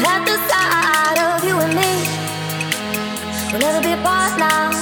The side of you and me. We'll never be apart now.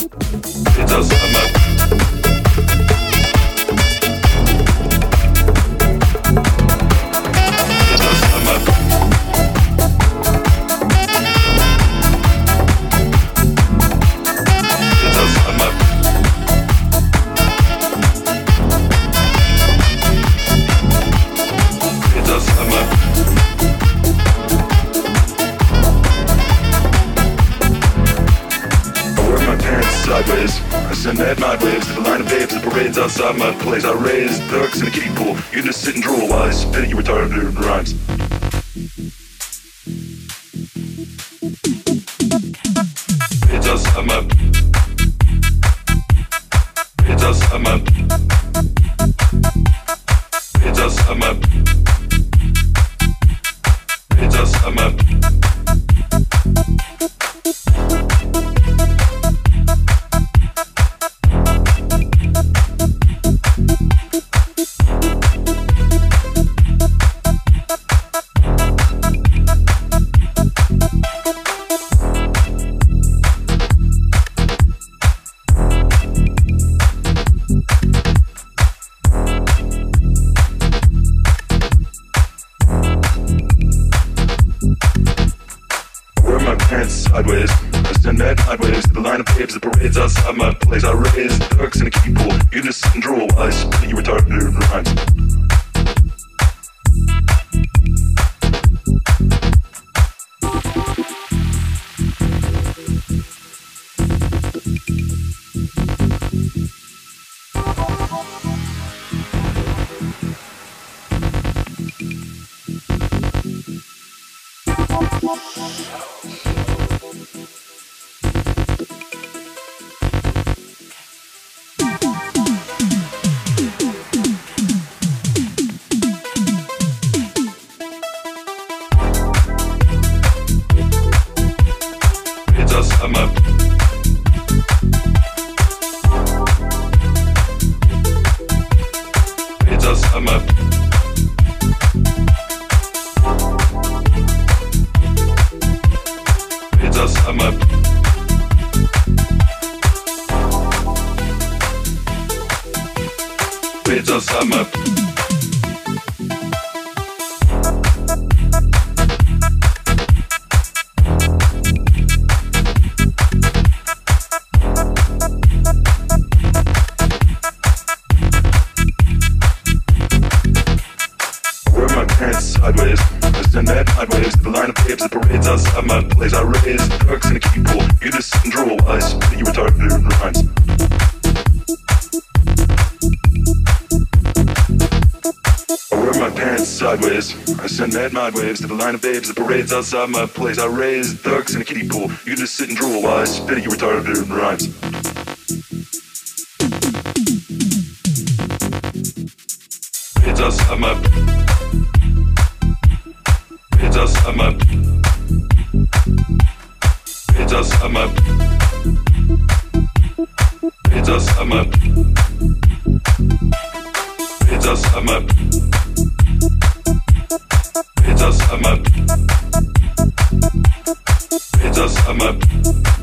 It doesn't matter. mad Mad waves to the line of babes and parades outside my place. I raise ducks in a kiddie pool. You just sit and drool while I spit your retarded rhymes. sideways. I send mad mind waves to the line of babes that parades outside my place. I raise ducks in a kiddie pool. You just sit and drool while I spit at you retarded rhymes. It's us, I'm up. It's us, I'm up. It's us, I'm up. It's us, I'm up. It's us, I'm up. It's does a map. It a map.